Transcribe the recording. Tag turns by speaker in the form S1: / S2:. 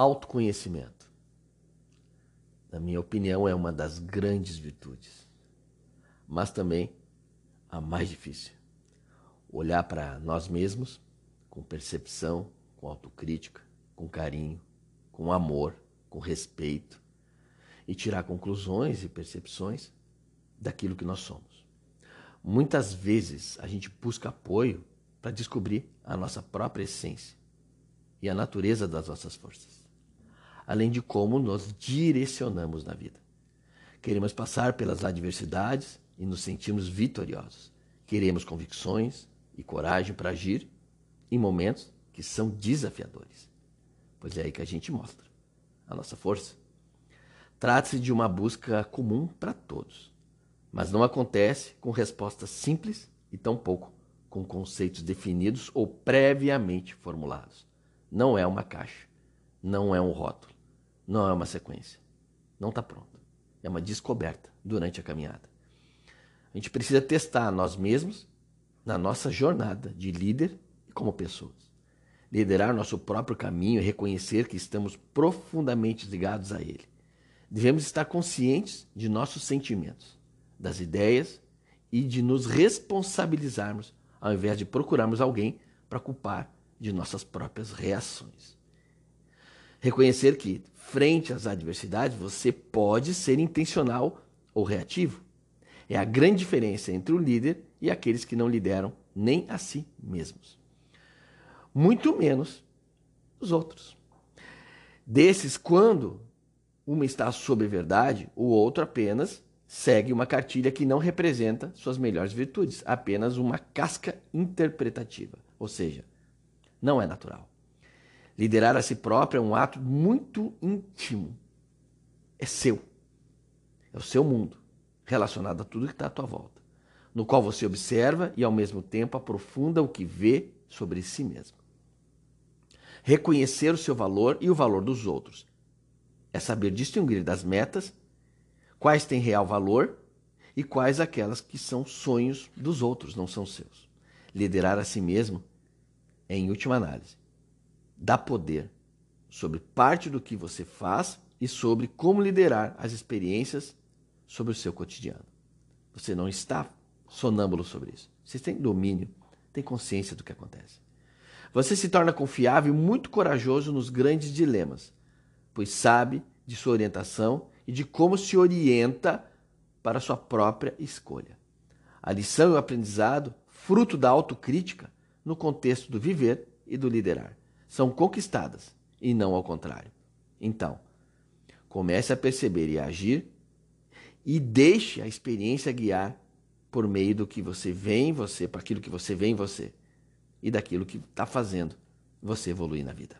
S1: autoconhecimento. Na minha opinião, é uma das grandes virtudes, mas também a mais difícil. Olhar para nós mesmos com percepção, com autocrítica, com carinho, com amor, com respeito e tirar conclusões e percepções daquilo que nós somos. Muitas vezes a gente busca apoio para descobrir a nossa própria essência e a natureza das nossas forças, além de como nos direcionamos na vida. Queremos passar pelas adversidades e nos sentirmos vitoriosos. Queremos convicções e coragem para agir em momentos que são desafiadores. Pois é aí que a gente mostra a nossa força. Trata-se de uma busca comum para todos, mas não acontece com respostas simples e tampouco com conceitos definidos ou previamente formulados. Não é uma caixa, não é um rótulo, não é uma sequência. Não está pronto. É uma descoberta durante a caminhada. A gente precisa testar nós mesmos na nossa jornada de líder e como pessoas. Liderar nosso próprio caminho e reconhecer que estamos profundamente ligados a ele. Devemos estar conscientes de nossos sentimentos, das ideias e de nos responsabilizarmos ao invés de procurarmos alguém para culpar de nossas próprias reações. Reconhecer que, frente às adversidades, você pode ser intencional ou reativo. É a grande diferença entre o líder e aqueles que não lideram nem a si mesmos. Muito menos os outros. Desses, quando uma está sobre verdade, o outro apenas segue uma cartilha que não representa suas melhores virtudes, apenas uma casca interpretativa, ou seja, não é natural. Liderar a si próprio é um ato muito íntimo. É seu. É o seu mundo, relacionado a tudo que está à tua volta, no qual você observa e ao mesmo tempo aprofunda o que vê sobre si mesmo. Reconhecer o seu valor e o valor dos outros é saber distinguir das metas quais têm real valor e quais aquelas que são sonhos dos outros, não são seus. Liderar a si mesmo é, em última análise, dá poder sobre parte do que você faz e sobre como liderar as experiências sobre o seu cotidiano. Você não está sonâmbulo sobre isso. Você tem domínio, tem consciência do que acontece. Você se torna confiável e muito corajoso nos grandes dilemas, pois sabe de sua orientação e de como se orienta para sua própria escolha. A lição e o aprendizado, fruto da autocrítica, no contexto do viver e do liderar, são conquistadas e não ao contrário. Então, comece a perceber e a agir e deixe a experiência guiar por meio do que você vê em você, para aquilo que você vê em você e daquilo que está fazendo você evoluir na vida.